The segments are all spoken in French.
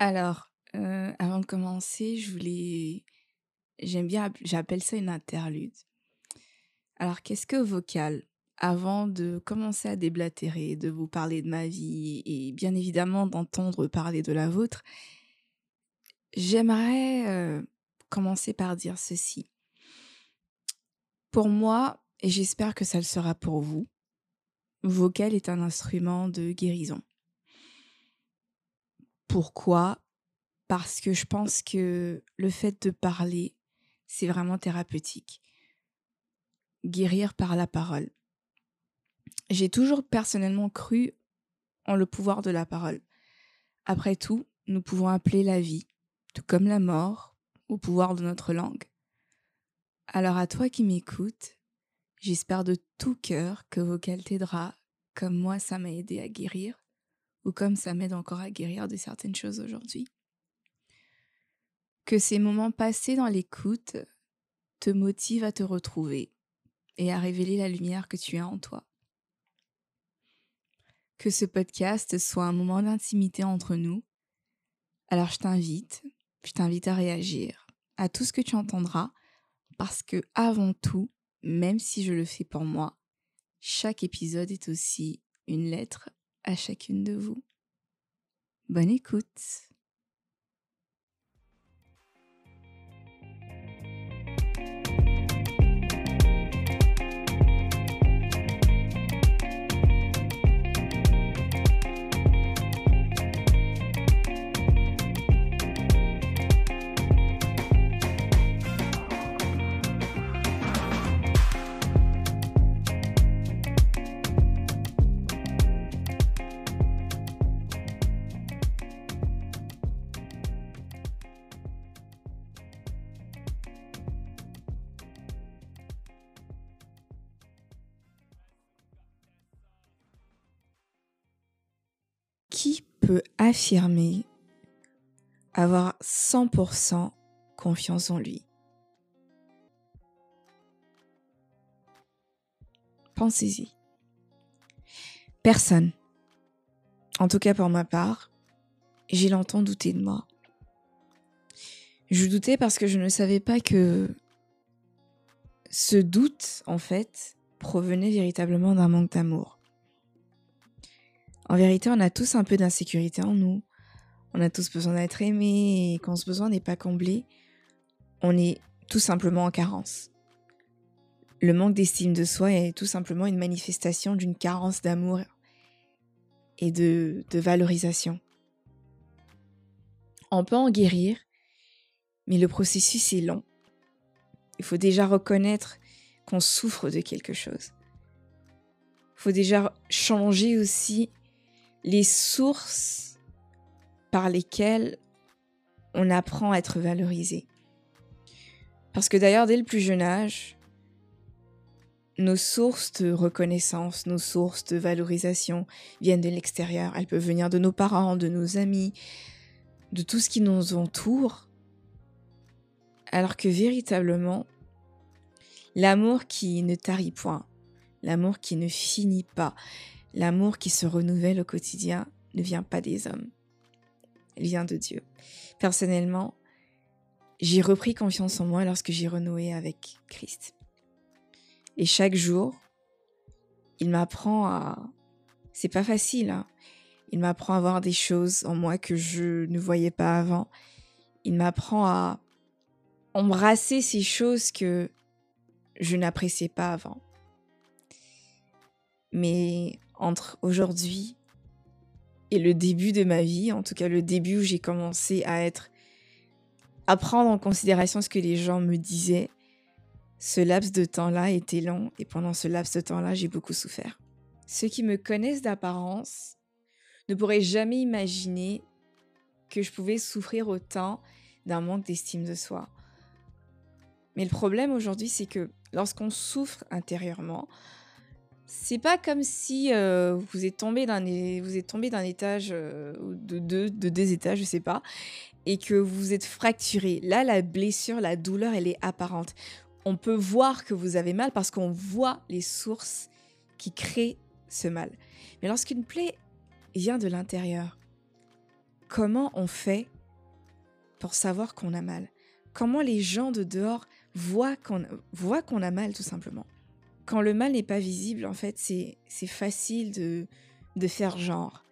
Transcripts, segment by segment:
Alors, heu, avant de commencer, je voulais j'aime bien app j'appelle ça une interlude. Alors, qu'est-ce que vocal? Avant de commencer à déblatérer, de vous parler de ma vie et bien évidemment d'entendre parler de la vôtre j'aimerais, heu, commencer par dire ceci. Pour moi, et j'espère que ça le sera pour vous, vocal est un instrument de guérison. Pourquoi? Parce que je pense que le fait de parler, c'est vraiment thérapeutique. Guérir par la parole. J'ai toujours personnellement cru en le pouvoir de la parole. Après tout, nous pouvons appeler la vie, tout comme la mort, au pouvoir de notre langue. Alors à toi qui m'écoutes, j'espère de tout cœur que vocal t'aidera, comme moi ça m'a aidé à guérir, ou comme ça m'aide encore à guérir de certaines choses aujourd'hui. Que ces moments passés dans l'écoute te motivent à te retrouver et à révéler la lumière que tu as en toi. Que ce podcast soit un moment d'intimité entre nous. Alors je t'invite, je t'invite à réagir à tout ce que tu entendras parce que avant tout, même si je le fais pour moi, chaque épisode est aussi une lettre à chacune de vous. Bonne écoute. Qui peut affirmer avoir 100% confiance en lui? Pensez-y. Personne. En tout cas pour ma part, j'ai longtemps douté de moi. Je doutais parce que je ne savais pas que ce doute, en fait, provenait véritablement d'un manque d'amour. En vérité, on a tous un peu d'insécurité en nous. On a tous besoin d'être aimés et quand ce besoin n'est pas comblé, on est tout simplement en carence. Le manque d'estime de soi est tout simplement une manifestation d'une carence d'amour et de, de valorisation. On peut en guérir, mais le processus est long. Il faut déjà reconnaître qu'on souffre de quelque chose. Il faut déjà changer aussi les sources par lesquelles on apprend à être valorisé. Parce que d'ailleurs, dès le plus jeune âge, nos sources de reconnaissance, nos sources de valorisation viennent de l'extérieur. Elles peuvent venir de nos parents, de nos amis, de tout ce qui nous entoure. Alors que véritablement, l'amour qui ne tarit point, l'amour qui ne finit pas, l'amour qui se renouvelle au quotidien ne vient pas des hommes, il vient de Dieu. Personnellement, j'ai repris confiance en moi lorsque j'ai renoué avec Christ. Et chaque jour, il m'apprend à... C'est pas facile, hein. Il m'apprend à voir des choses en moi que je ne voyais pas avant. Il m'apprend à embrasser ces choses que je n'appréciais pas avant. Mais entre aujourd'hui et le début de ma vie, en tout cas le début où j'ai commencé à être à prendre en considération ce que les gens me disaient, ce laps de temps-là était long et pendant ce laps de temps-là, j'ai beaucoup souffert. Ceux qui me connaissent d'apparence ne pourraient jamais imaginer que je pouvais souffrir autant d'un manque d'estime de soi. Mais le problème aujourd'hui, c'est que lorsqu'on souffre intérieurement, c'est pas comme si euh, vous êtes tombé d'un vous êtes tombé d'un étage euh, de deux de étages, je sais pas, et que vous êtes fracturé. Là, la blessure, la douleur, elle est apparente on peut voir que vous avez mal parce qu'on voit les sources qui créent ce mal. Mais lorsqu'une plaie vient de l'intérieur, comment on fait pour savoir qu'on a mal? Comment les gens de dehors qu'on voient qu'on a mal tout simplement? Quand le mal n'est pas visible, en fait, c'est facile de, faire genre.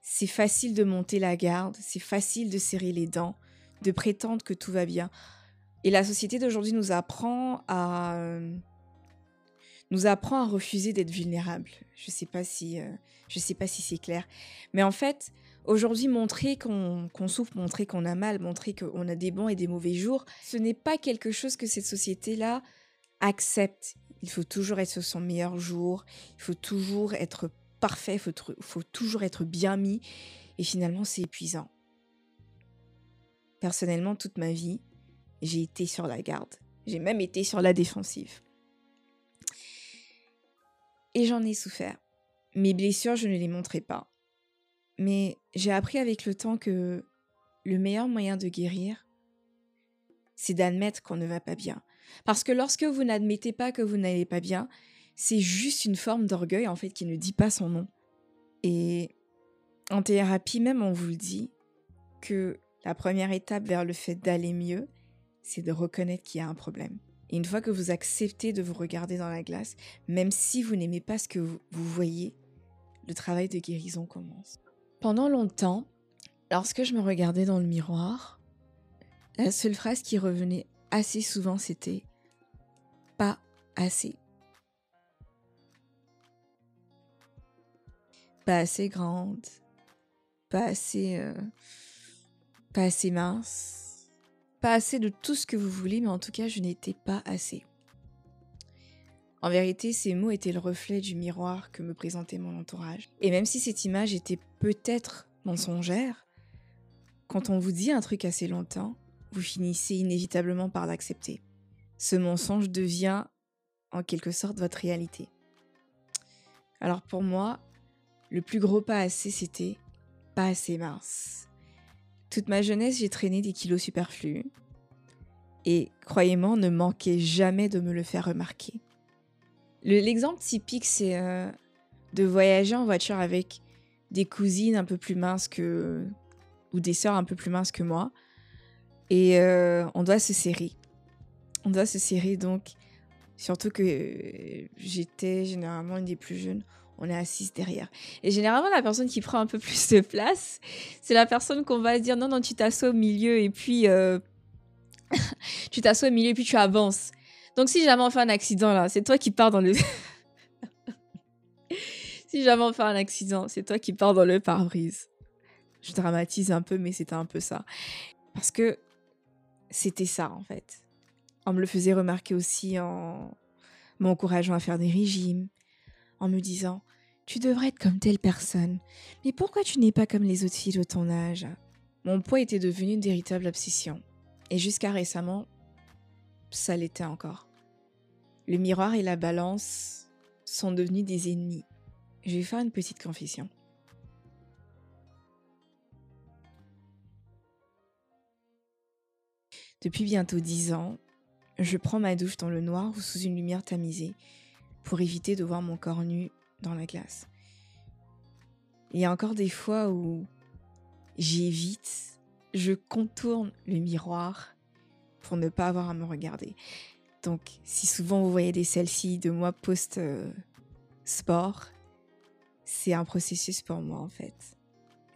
C'est facile de monter la garde, c'est facile de serrer les dents, de prétendre que tout va bien. Et la société d'aujourd'hui nous apprend à nous apprend à refuser d'être vulnérable. Je sais pas si euh, je sais pas si c'est clair, mais en fait, aujourd'hui montrer qu'on souffre, montrer qu'on a mal, montrer qu'on a des bons et des mauvais jours, ce n'est pas quelque chose que cette société-là accepte. Il faut toujours être sur son meilleur jour, il faut toujours être parfait, il faut, toujours être bien mis, et finalement c'est épuisant. Personnellement, toute ma vie, j'ai été sur la garde. J'ai même été sur la défensive. Et j'en ai souffert. Mes blessures, je ne les montrais pas. Mais j'ai appris avec le temps que le meilleur moyen de guérir, c'est d'admettre qu'on ne va pas bien. Parce que lorsque vous n'admettez pas que vous n'allez pas bien, c'est juste une forme d'orgueil en fait qui ne dit pas son nom. Et en thérapie même, on vous le dit que la première étape vers le fait d'aller mieux, c'est de reconnaître qu'il y a un problème. Et une fois que vous acceptez de vous regarder dans la glace, même si vous n'aimez pas ce que vous, voyez, le travail de guérison commence. Pendant longtemps, lorsque je me regardais dans le miroir, la seule phrase qui revenait assez souvent, c'était pas assez. Pas assez grande, pas assez, euh, pas assez mince, pas assez de tout ce que vous voulez, mais en tout cas, je n'étais pas assez. En vérité, ces mots étaient le reflet du miroir que me présentait mon entourage. Et même si cette image était peut-être mensongère, quand on vous dit un truc assez longtemps, vous finissez inévitablement par l'accepter. Ce mensonge devient en quelque sorte votre réalité. Alors pour moi, le plus gros pas assez, c'était pas assez mince. Toute ma jeunesse, j'ai traîné des kilos superflus. Et croyez-moi, ne manquez jamais de me le faire remarquer. L'exemple typique, c'est euh, de voyager en voiture avec des cousines un peu plus minces que. ou des sœurs un peu plus minces que moi. Et euh, on doit se serrer. On doit se serrer donc. Surtout que j'étais généralement une des plus jeunes on est assise derrière. Et généralement, la personne qui prend un peu plus de place, c'est la personne qu'on va dire non, non, tu t'assois au milieu et puis euh, tu t'assois au milieu et puis tu avances. Donc si jamais on fait un accident là, c'est toi qui pars dans le. si jamais on fait un accident, c'est toi qui pars dans le pare-brise. Je dramatise un peu, mais c'était un peu ça. Parce que c'était ça en fait. On me le faisait remarquer aussi en m'encourageant à faire des régimes, en me disant Tu devrais être comme telle personne, mais pourquoi tu n'es pas comme les autres filles de ton âge? Mon poids était devenu une véritable obsession, et jusqu'à récemment, ça l'était encore. Le miroir et la balance sont devenus des ennemis. Je vais faire une petite confession. Depuis bientôt dix ans, je prends ma douche dans le noir ou sous une lumière tamisée pour éviter de voir mon corps nu dans la glace. Il y a encore des fois où j'évite, je contourne le miroir pour ne pas avoir à me regarder. Donc, si souvent vous voyez des selfies de moi post-sport, c'est un processus pour moi en fait.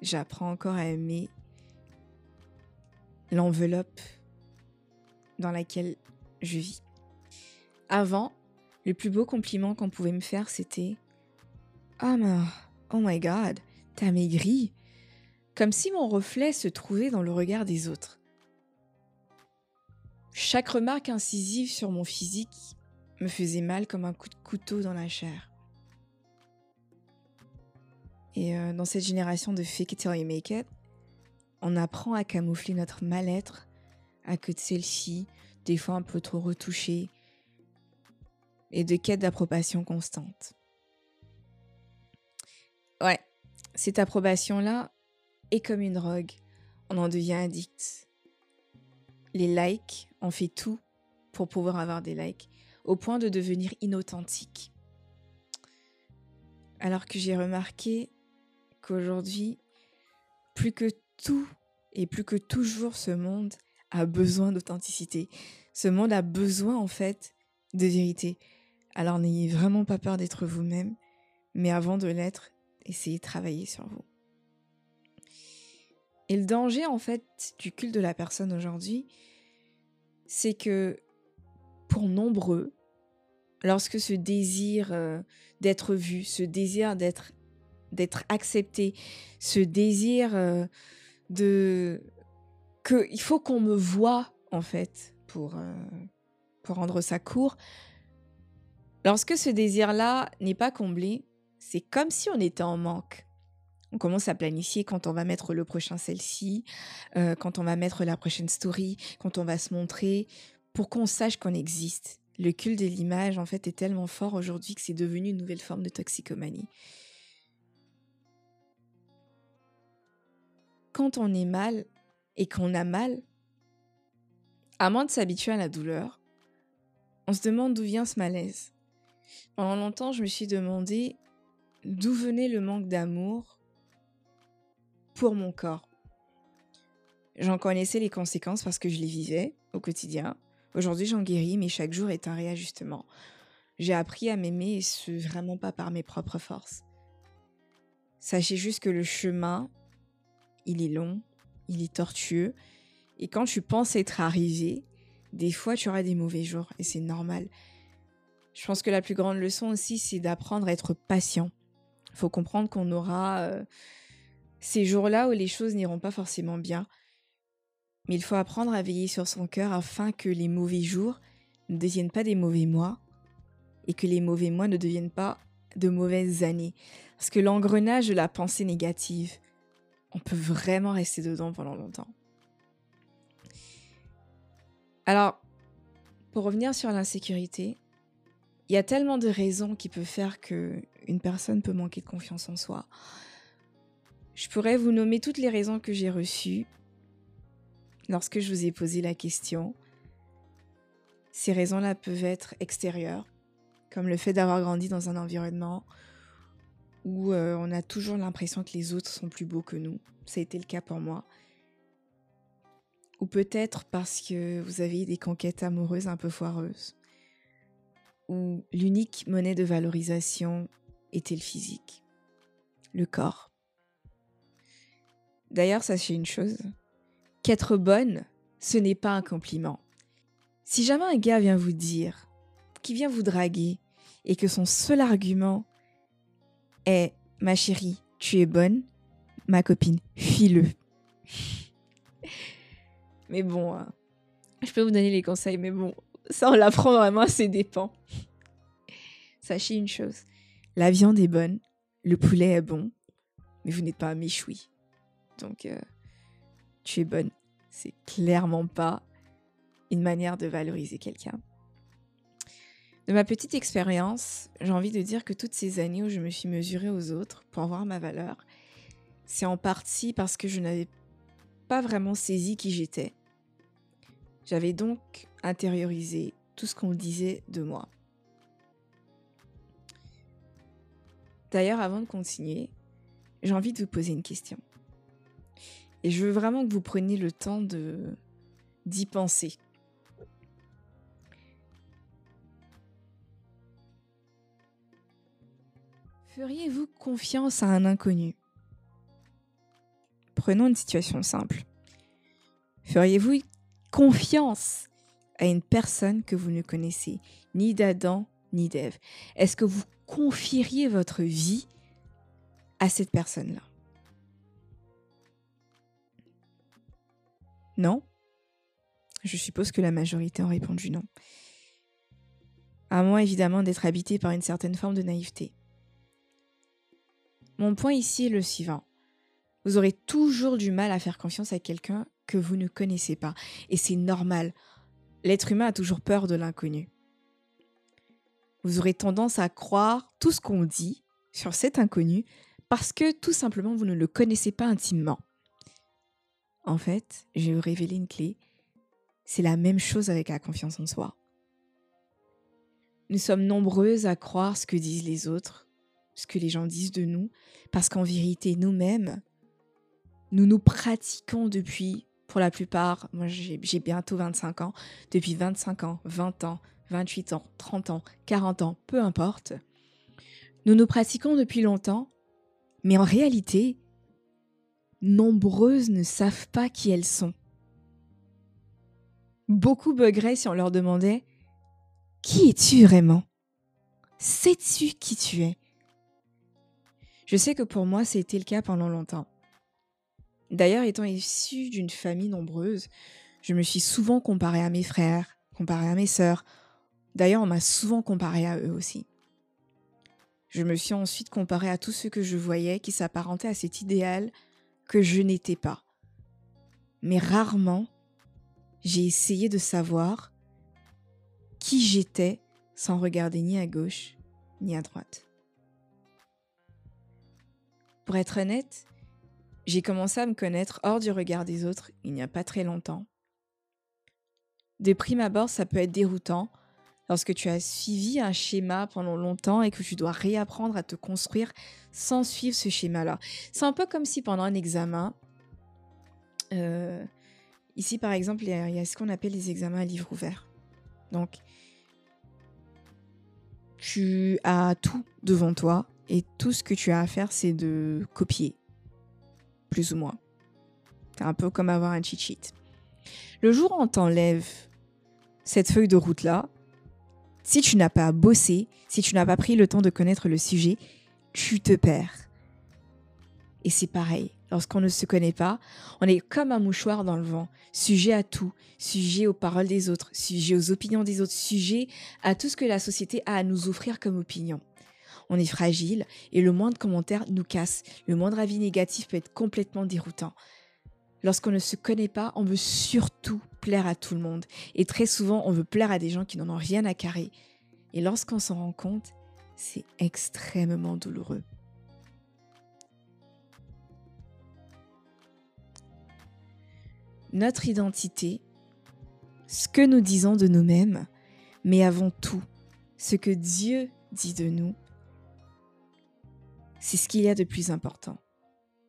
J'apprends encore à aimer l'enveloppe dans laquelle je vis. Avant, le plus beau compliment qu'on pouvait me faire, c'était Ah, mais oh my god, t'as maigri Comme si mon reflet se trouvait dans le regard des autres. Chaque remarque incisive sur mon physique me faisait mal comme un coup de couteau dans la chair. Et euh, dans cette génération de fake it till you make it, on apprend à camoufler notre mal-être à que de celle-ci, des fois un peu trop retouchée, et de quête d'approbation constante. Ouais, cette approbation-là est comme une drogue. On en devient addict. Les likes, on fait tout pour pouvoir avoir des likes, au point de devenir inauthentique. Alors que j'ai remarqué qu'aujourd'hui, plus que tout Et plus que toujours, ce monde a besoin d'authenticité. Ce monde a besoin, en fait, de vérité. Alors n'ayez vraiment pas peur d'être vous-même, mais avant de l'être, essayez de travailler sur vous. Et le danger, en fait, du culte de la personne aujourd'hui, c'est que pour nombreux, lorsque ce désir euh, d'être vu, ce désir d'être d'être accepté, ce désir euh, de que il faut qu'on me voie en fait pour euh, pour rendre ça court. Lorsque ce désir-là n'est pas comblé, c'est comme si on était en manque. On commence à planifier quand on va mettre le prochain celle-ci, quand on va mettre la prochaine story, quand on va se montrer, pour qu'on sache qu'on existe. Le culte de l'image, en fait, est tellement fort aujourd'hui que c'est devenu une nouvelle forme de toxicomanie. Quand on est mal et qu'on a mal, à moins de s'habituer à la douleur, on se demande d'où vient ce malaise. Pendant longtemps, je me suis demandé d'où venait le manque d'amour pour mon corps. J'en connaissais les conséquences parce que je les vivais au quotidien. Aujourd'hui, j'en guéris, mais chaque jour est un réajustement. J'ai appris à m'aimer et ce vraiment pas par mes propres forces. Sachez juste que le chemin, il est long, il est tortueux, et quand tu penses être arrivé, des fois tu auras des mauvais jours, et c'est normal. Je pense que la plus grande leçon aussi, c'est d'apprendre à être patient. Il faut comprendre qu'on aura euh, ces jours-là où les choses n'iront pas forcément bien, mais il faut apprendre à veiller sur son cœur afin que les mauvais jours ne deviennent pas des mauvais mois et que les mauvais mois ne deviennent pas de mauvaises années. Parce que l'engrenage de la pensée négative, on peut vraiment rester dedans pendant longtemps. Alors, pour revenir sur l'insécurité, il y a tellement de raisons qui peuvent faire que une personne peut manquer de confiance en soi. Je pourrais vous nommer toutes les raisons que j'ai reçues lorsque je vous ai posé la question. Ces raisons-là peuvent être extérieures, comme le fait d'avoir grandi dans un environnement où euh, on a toujours l'impression que les autres sont plus beaux que nous. Ça a été le cas pour moi. Ou peut-être parce que vous avez des conquêtes amoureuses un peu foireuses. Ou l'unique monnaie de valorisation était le physique, le corps. D'ailleurs, sachez une chose, qu'être bonne, ce n'est pas un compliment. Si jamais un gars vient vous dire, qui vient vous draguer, et que son seul argument est Ma chérie, tu es bonne, ma copine, fuis-le. mais bon, hein, je peux vous donner les conseils, mais bon, ça on l'apprend vraiment à ses dépens. Sachez une chose, la viande est bonne, le poulet est bon, mais vous n'êtes pas méchoui. Donc, euh, tu es bonne. C'est clairement pas une manière de valoriser quelqu'un. De ma petite expérience, j'ai envie de dire que toutes ces années où je me suis mesurée aux autres pour voir ma valeur, c'est en partie parce que je n'avais pas vraiment saisi qui j'étais. J'avais donc intériorisé tout ce qu'on disait de moi. D'ailleurs, avant de continuer, j'ai envie de vous poser une question. Et je veux vraiment que vous preniez le temps d'y penser. Feriez-vous confiance à un inconnu? Prenons une situation simple. Feriez-vous confiance à une personne que vous ne connaissez ni d'Adam ni d'Ève? Est-ce que vous confieriez votre vie à cette personne-là? Non? Je suppose que la majorité ont répondu non. À moins évidemment d'être habité par une certaine forme de naïveté. Mon point ici est le suivant. Vous aurez toujours du mal à faire confiance à quelqu'un que vous ne connaissez pas. Et c'est normal. L'être humain a toujours peur de l'inconnu. Vous aurez tendance à croire tout ce qu'on dit sur cet inconnu parce que tout simplement vous ne le connaissez pas intimement. En fait, je vais vous révéler une clé. C'est la même chose avec la confiance en soi. Nous sommes nombreuses à croire ce que disent les autres, ce que les gens disent de nous, parce qu'en vérité, nous-mêmes, nous nous pratiquons depuis, pour la plupart, moi j'ai bientôt 25 ans, depuis 25 ans, 20 ans, 28 ans, 30 ans, 40 ans, peu importe. Nous nous pratiquons depuis longtemps, mais en réalité, nombreuses ne savent pas qui elles sont. Beaucoup buggeraient si on leur demandait Qui es-tu vraiment? Sais-tu qui tu es? Je sais que pour moi, c'était le cas pendant longtemps. D'ailleurs, étant issue d'une famille nombreuse, je me suis souvent comparée à mes frères, comparée à mes sœurs. D'ailleurs, on m'a souvent comparée à eux aussi. Je me suis ensuite comparée à tous ceux que je voyais qui s'apparentaient à cet idéal que je n'étais pas. Mais rarement, j'ai essayé de savoir qui j'étais sans regarder ni à gauche ni à droite. Pour être honnête, j'ai commencé à me connaître hors du regard des autres il n'y a pas très longtemps. De prime abord, ça peut être déroutant lorsque tu as suivi un schéma pendant longtemps et que tu dois réapprendre à te construire sans suivre ce schéma-là. C'est un peu comme si pendant un examen, euh, ici par exemple, il y, a, ce qu'on appelle les examens à livre ouvert. Donc, tu as tout devant toi et tout ce que tu as à faire, c'est de copier, plus ou moins. C'est un peu comme avoir un cheat sheet. Le jour où on t'enlève cette feuille de route-là, si tu n'as pas bossé, si tu n'as pas pris le temps de connaître le sujet, tu te perds. Et c'est pareil, lorsqu'on ne se connaît pas, on est comme un mouchoir dans le vent, sujet à tout, sujet aux paroles des autres, sujet aux opinions des autres, sujet à tout ce que la société a à nous offrir comme opinion. On est fragile et le moindre commentaire nous casse, le moindre avis négatif peut être complètement déroutant. Lorsqu'on ne se connaît pas, on veut surtout plaire à tout le monde. Et très souvent, on veut plaire à des gens qui n'en ont rien à carrer. Et lorsqu'on s'en rend compte, c'est extrêmement douloureux. Notre identité, ce que nous disons de nous-mêmes, mais avant tout, ce que Dieu dit de nous, c'est ce qu'il y a de plus important.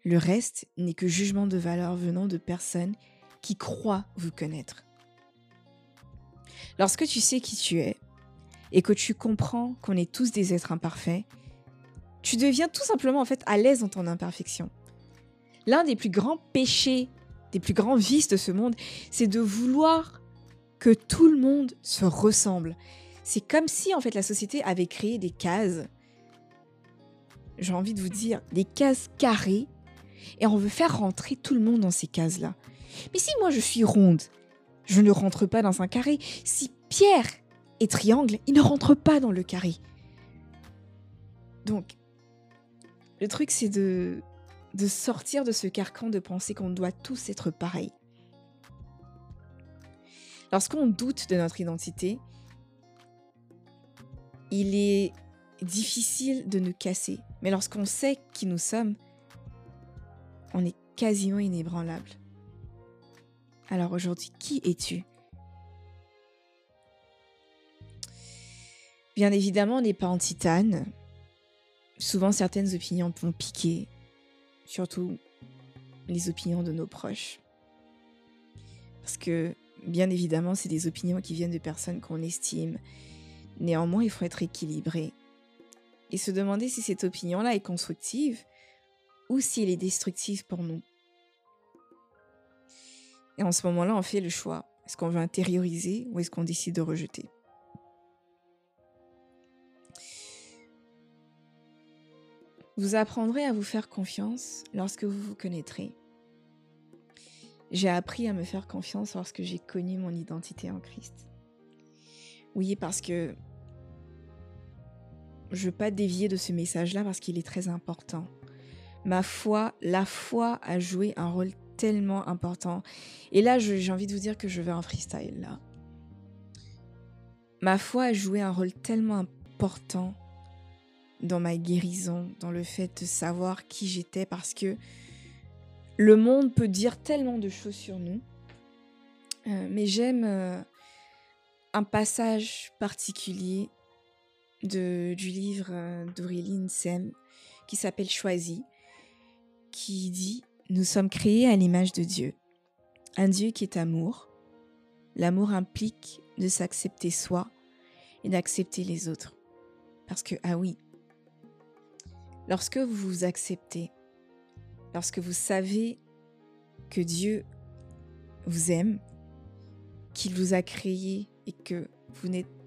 Le reste n'est que jugement de valeur venant de personnes qui croient vous connaître. Lorsque tu sais qui tu es et que tu comprends qu'on est tous des êtres imparfaits, tu deviens tout simplement en fait à l'aise dans ton imperfection. L'un des plus grands péchés, des plus grands vices de ce monde, c'est de vouloir que tout le monde se ressemble. C'est comme si en fait la société avait créé des cases. J'ai envie de vous dire des cases carrées et on veut faire rentrer tout le monde dans ces cases-là. Mais si moi je suis ronde, je ne rentre pas dans un carré. Si Pierre est triangle, il ne rentre pas dans le carré. Donc, le truc c'est de, de sortir de ce carcan de penser qu'on doit tous être pareils. Lorsqu'on doute de notre identité, il est difficile de nous casser. Mais lorsqu'on sait qui nous sommes, on est quasiment inébranlable. Alors aujourd'hui, qui es-tu? Bien évidemment, on n'est pas en titane. Souvent, certaines opinions vont piquer, surtout les opinions de nos proches. Parce que, bien évidemment, c'est des opinions qui viennent de personnes qu'on estime. Néanmoins, il faut être équilibré et se demander si cette opinion-là est constructive ou si elle est destructive pour nous. Et en ce moment-là, on fait le choix. Est-ce qu'on veut intérioriser ou est-ce qu'on décide de rejeter? Vous apprendrez à vous faire confiance lorsque vous vous connaîtrez. J'ai appris à me faire confiance lorsque j'ai connu mon identité en Christ. Oui, parce que je ne veux pas dévier de ce message-là parce qu'il est très important ma foi, la foi a joué un rôle tellement important. Et là, j'ai envie de vous dire que je veux un freestyle là. Ma foi a joué un rôle tellement important dans ma guérison, dans le fait de savoir qui j'étais, parce que le monde peut dire tellement de choses sur nous. Euh, mais j'aime euh, un passage particulier du livre euh, d'Aurélie Sem qui s'appelle Choisi qui dit nous sommes créés à l'image de Dieu, un Dieu qui est amour. L'amour implique de s'accepter soi et d'accepter les autres. Parce que, ah oui, lorsque vous vous acceptez, lorsque vous savez que Dieu vous aime, qu'il vous a créé et que vous n'êtes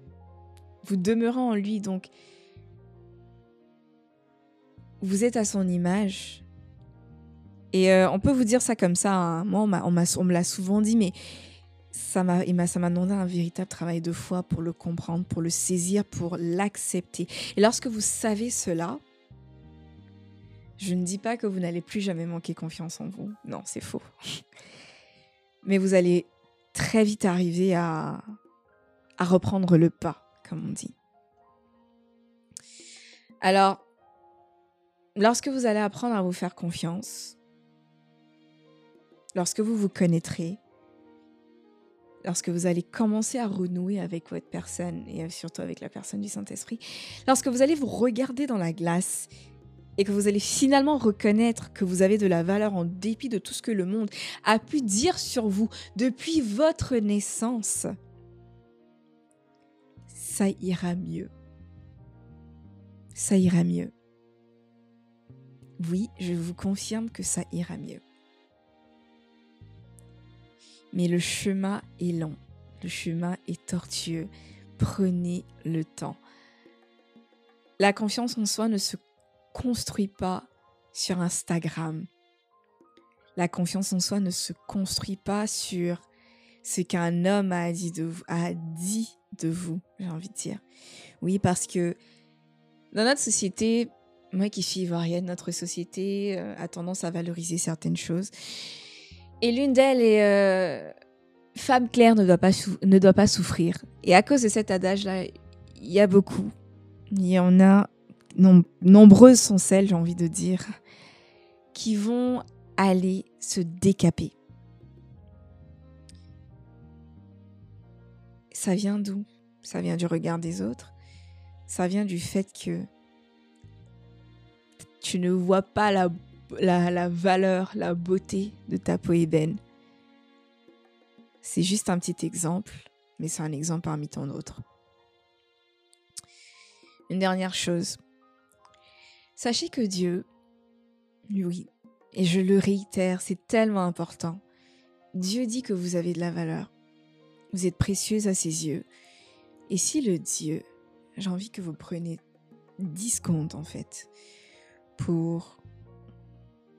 vous demeurez en lui donc vous êtes à son image. Et euh, on peut vous dire ça comme ça hein. moi on, me l'a souvent dit mais ça m'a demandé un véritable travail de foi pour le comprendre pour le saisir pour l'accepter. Et lorsque vous savez cela je ne dis pas que vous n'allez plus jamais manquer confiance en vous. Non c'est faux. Mais vous allez très vite arriver à reprendre le pas, comme on dit. Alors, lorsque vous allez apprendre à vous faire confiance, lorsque vous vous connaîtrez, lorsque vous allez commencer à renouer avec votre personne et surtout avec la personne du Saint-Esprit, lorsque vous allez vous regarder dans la glace et que vous allez finalement reconnaître que vous avez de la valeur en dépit de tout ce que le monde a pu dire sur vous depuis votre naissance, ça ira mieux. Ça ira mieux. Oui, je vous confirme que ça ira mieux. Mais le chemin est long, le chemin est tortueux. Prenez le temps. La confiance en soi ne se construit pas sur Instagram. La confiance en soi ne se construit pas sur ce qu'un homme a dit de a dit de vous, j'ai envie de dire. Oui, parce que dans notre société, moi qui suis ivoirienne, notre société euh, a tendance à valoriser certaines choses. Et l'une d'elles est euh, femme claire ne doit, pas ne doit pas souffrir. Et à cause de cet adage-là, il y a beaucoup. Il y en a nombreuses sont celles, j'ai envie de dire, qui vont aller se décaper. Ça vient d'où? Ça vient du regard des autres? Ça vient du fait que tu ne vois pas la, valeur, la beauté de ta peau ébène. C'est juste un petit exemple, mais c'est un exemple parmi tant d'autres. Une dernière chose. Sachez que Dieu, oui, et je le réitère, c'est tellement important, Dieu dit que vous avez de la valeur. Vous êtes précieuse à ses yeux. Et si le Dieu, j'ai envie que vous preniez 10 secondes en fait, pour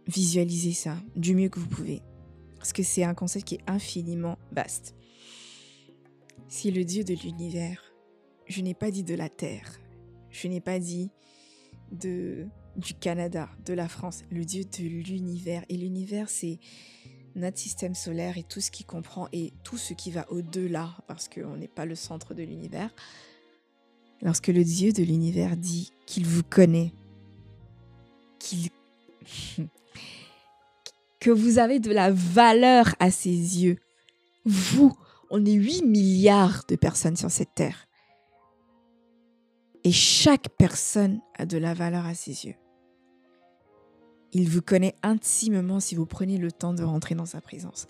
visualiser ça du mieux que vous pouvez. Parce que c'est un concept qui est infiniment vaste. Si le Dieu de l'univers, je n'ai pas dit de la terre, je n'ai pas dit de, du Canada, de la France, le dieu de l'univers. Et l'univers, c'est notre système solaire et tout ce qui comprend et tout ce qui va au-delà, parce qu'on n'est pas le centre de l'univers. Lorsque le Dieu de l'univers dit qu'il vous connaît, qu'il que vous avez de la valeur à ses yeux, vous, on est 8 milliards de personnes sur cette terre. Et chaque personne a de la valeur à ses yeux. Il vous connaît intimement si vous prenez le temps de rentrer dans sa présence.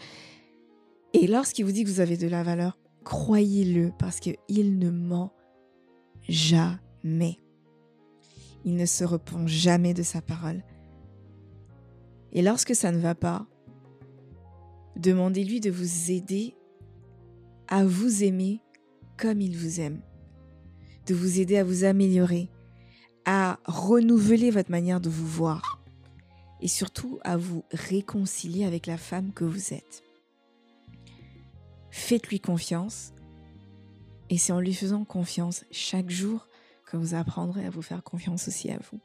Et lorsqu'il vous dit que vous avez de la valeur, croyez-le parce qu'il ne ment jamais. Il ne se repent jamais de sa parole. Et lorsque ça ne va pas, demandez-lui de vous aider à vous aimer comme il vous aime de vous aider à vous améliorer, à renouveler votre manière de vous voir et surtout à vous réconcilier avec la femme que vous êtes. Faites-lui confiance et c'est en lui faisant confiance chaque jour que vous apprendrez à vous faire confiance aussi à vous.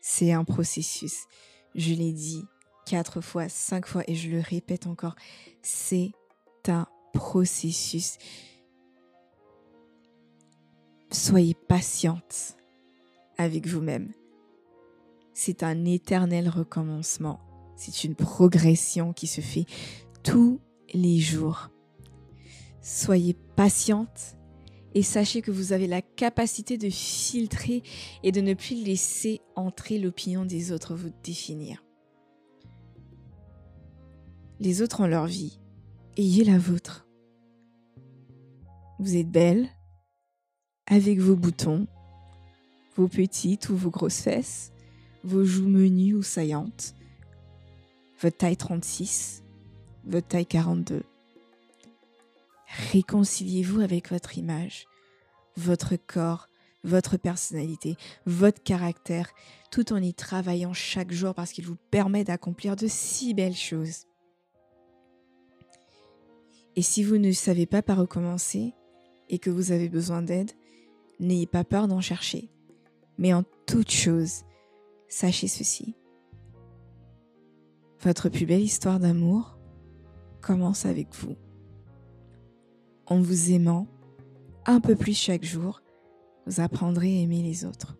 C'est un processus. Je l'ai dit quatre fois, cinq fois et je le répète encore. C'est un processus soyez patiente avec vous-même. C'est un éternel recommencement. C'est une progression qui se fait tous les jours. Soyez patiente et sachez que vous avez la capacité de filtrer et de ne plus laisser entrer l'opinion des autres vous définir. Les autres ont leur vie. Ayez la vôtre. Vous êtes belle, avec vos boutons, vos petites ou vos grosses fesses, vos joues menues ou saillantes, votre taille 36, votre taille 42. Réconciliez-vous avec votre image, votre corps, votre personnalité, votre caractère, tout en y travaillant chaque jour parce qu'il vous permet d'accomplir de si belles choses. Et si vous ne savez pas par où commencer et que vous avez besoin d'aide, n'ayez pas peur d'en chercher. Mais en toute chose, sachez ceci. Votre plus belle histoire d'amour commence avec vous. En vous aimant un peu plus chaque jour, vous apprendrez à aimer les autres.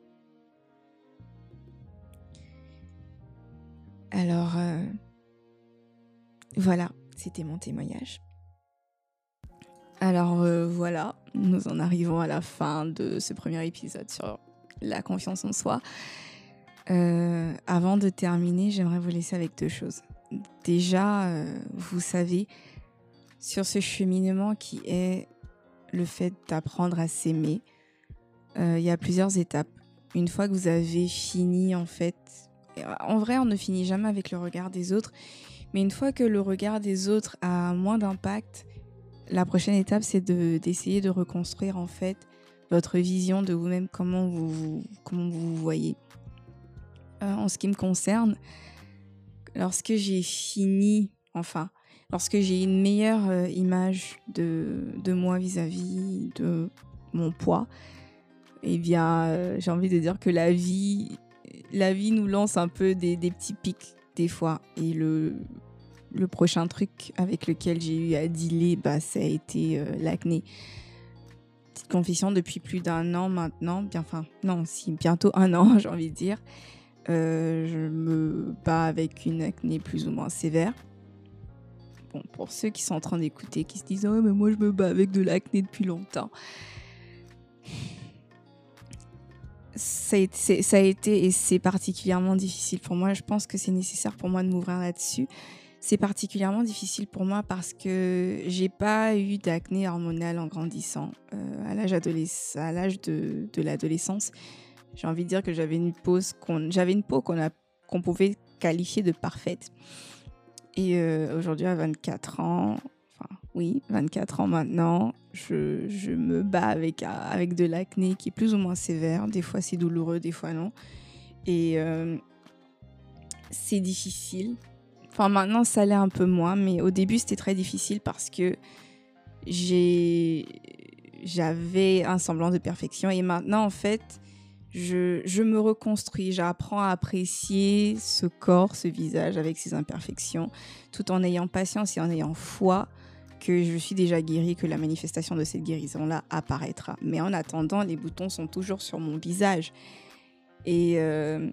Alors, euh, voilà, c'était mon témoignage. Alors euh, voilà, nous en arrivons à la fin de ce premier épisode sur la confiance en soi. Euh, avant de terminer, j'aimerais vous laisser avec deux choses. Déjà, euh, vous savez, sur ce cheminement qui est le fait d'apprendre à s'aimer, il y a plusieurs étapes. Une fois que vous avez fini, en fait, en vrai, on ne finit jamais avec le regard des autres, mais une fois que le regard des autres a moins d'impact, la prochaine étape, c'est d'essayer de, reconstruire en fait votre vision de vous-même, comment vous, comment vous, voyez. Euh, en ce qui me concerne, lorsque j'ai fini, enfin, lorsque j'ai une meilleure euh, image de, moi vis-à-vis de mon poids, eh bien, euh, j'ai envie de dire que la vie, nous lance un peu des, des petits pics des fois. Et le, prochain truc avec lequel j'ai eu à dealer, bah, ça a été l'acné. Petite confession, depuis plus d'un an maintenant, bien, enfin, non, si, bientôt un an, j'ai envie de dire, euh, je me bats avec une acné plus ou moins sévère. Bon, pour ceux qui sont en train d'écouter, qui se disent oh, mais moi je me bats avec de l'acné depuis longtemps. Ça a, été, et c'est particulièrement difficile pour moi. Je pense que c'est nécessaire pour moi de m'ouvrir là-dessus c'est particulièrement difficile pour moi parce que j'ai pas eu d'acné hormonal en grandissant. Euh, à l'âge de l'adolescence, j'ai envie de dire que j'avais une, qu'on, une peau qu'on, a, pouvait qualifier de parfaite. Et euh, aujourd'hui, à 24 ans, enfin oui, 24 ans maintenant, je, je me bats avec, avec de l'acné qui est plus ou moins sévère. Des fois, c'est douloureux, des fois non. Et euh, c'est difficile Enfin, maintenant, ça l'est un peu moins, mais au début, c'était très difficile parce que j'avais un semblant de perfection. Et maintenant, en fait, je, me reconstruis. J'apprends à apprécier ce corps, ce visage avec ses imperfections, tout en ayant patience et en ayant foi que je suis déjà guérie, que la manifestation de cette guérison-là apparaîtra. Mais en attendant, les boutons sont toujours sur mon visage. Et, euh,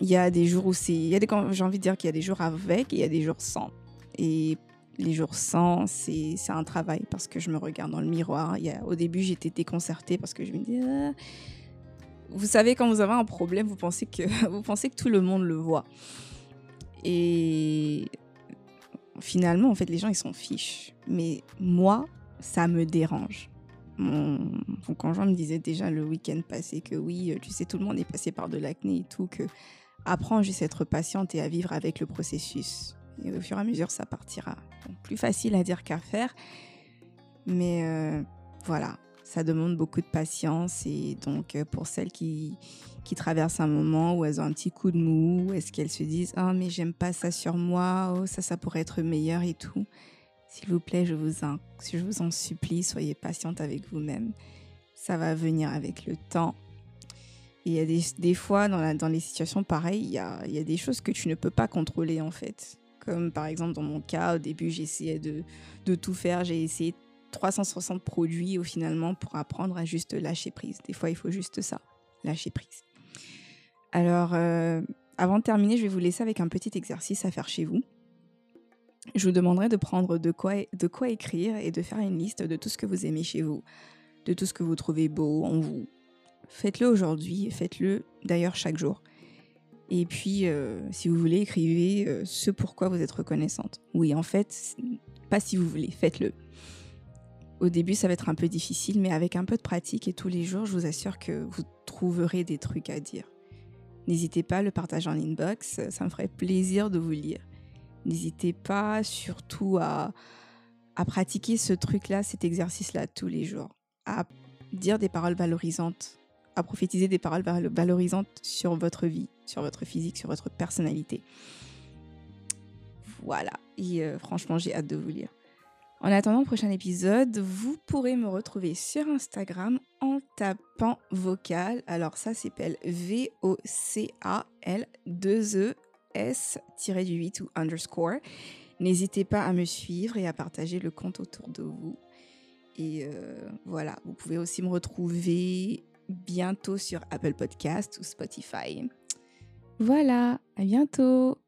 il y a des jours où c'est. J'ai envie de dire qu'il y a des jours avec et il y a des jours sans. Et les jours sans, c'est un travail parce que je me regarde dans le miroir. Au début, j'étais déconcertée parce que je me disais. Ah. Vous savez, quand vous avez un problème, vous pensez, que, vous pensez que tout le monde le voit. Et finalement, en fait, les gens, ils s'en fichent. Mais moi, ça me dérange. Mon, mon conjoint me disait déjà le week-end passé que oui, tu sais, tout le monde est passé par de l'acné et tout, que apprends juste à être patiente et à vivre avec le processus. Et au fur et à mesure, ça partira. plus facile à dire qu'à faire. Mais euh, voilà, ça demande beaucoup de patience. Et donc, euh, pour celles qui, qui traversent un moment où elles ont un petit coup de mou, est-ce qu'elles se disent Ah, mais j'aime pas ça sur moi, oh, ça, ça pourrait être meilleur et tout. S'il vous plaît, je vous, en, je vous en supplie, soyez patiente avec vous-même. Ça va venir avec le temps il y a des, fois, dans, la, dans, les situations pareilles, il y a, y a, des choses que tu ne peux pas contrôler, en fait. Comme par exemple, dans mon cas, au début, j'essayais de, de tout faire. J'ai essayé 360 produits, au finalement, pour apprendre à juste lâcher prise. Des fois, il faut juste ça, lâcher prise. Alors, euh, avant de terminer, je vais vous laisser avec un petit exercice à faire chez vous. Je vous demanderai de prendre de quoi, de quoi écrire et de faire une liste de tout ce que vous aimez chez vous, de tout ce que vous trouvez beau en vous, Faites-le aujourd'hui faites-le d'ailleurs chaque jour. Et puis, euh, si vous voulez, écrivez euh, ce pourquoi vous êtes reconnaissante. Oui, en fait, pas si vous voulez, faites-le. Au début, ça va être un peu difficile, mais avec un peu de pratique et tous les jours, je vous assure que vous trouverez des trucs à dire. N'hésitez pas à le partager en inbox, ça me ferait plaisir de vous lire. N'hésitez pas surtout à, à pratiquer ce truc-là, cet exercice-là tous les jours, à dire des paroles valorisantes, à prophétiser des paroles valorisantes sur votre vie, sur votre physique, sur votre personnalité. Voilà, et euh, franchement, j'ai hâte de vous lire. En attendant le prochain épisode, vous pourrez me retrouver sur Instagram en tapant vocal. Alors ça s'appelle V-O-C-A-L 2 E S-du-8 ou underscore. N'hésitez pas à me suivre et à partager le compte autour de vous. Et euh, voilà, vous pouvez aussi me retrouver bientôt sur Apple Podcast ou Spotify. Voilà, à bientôt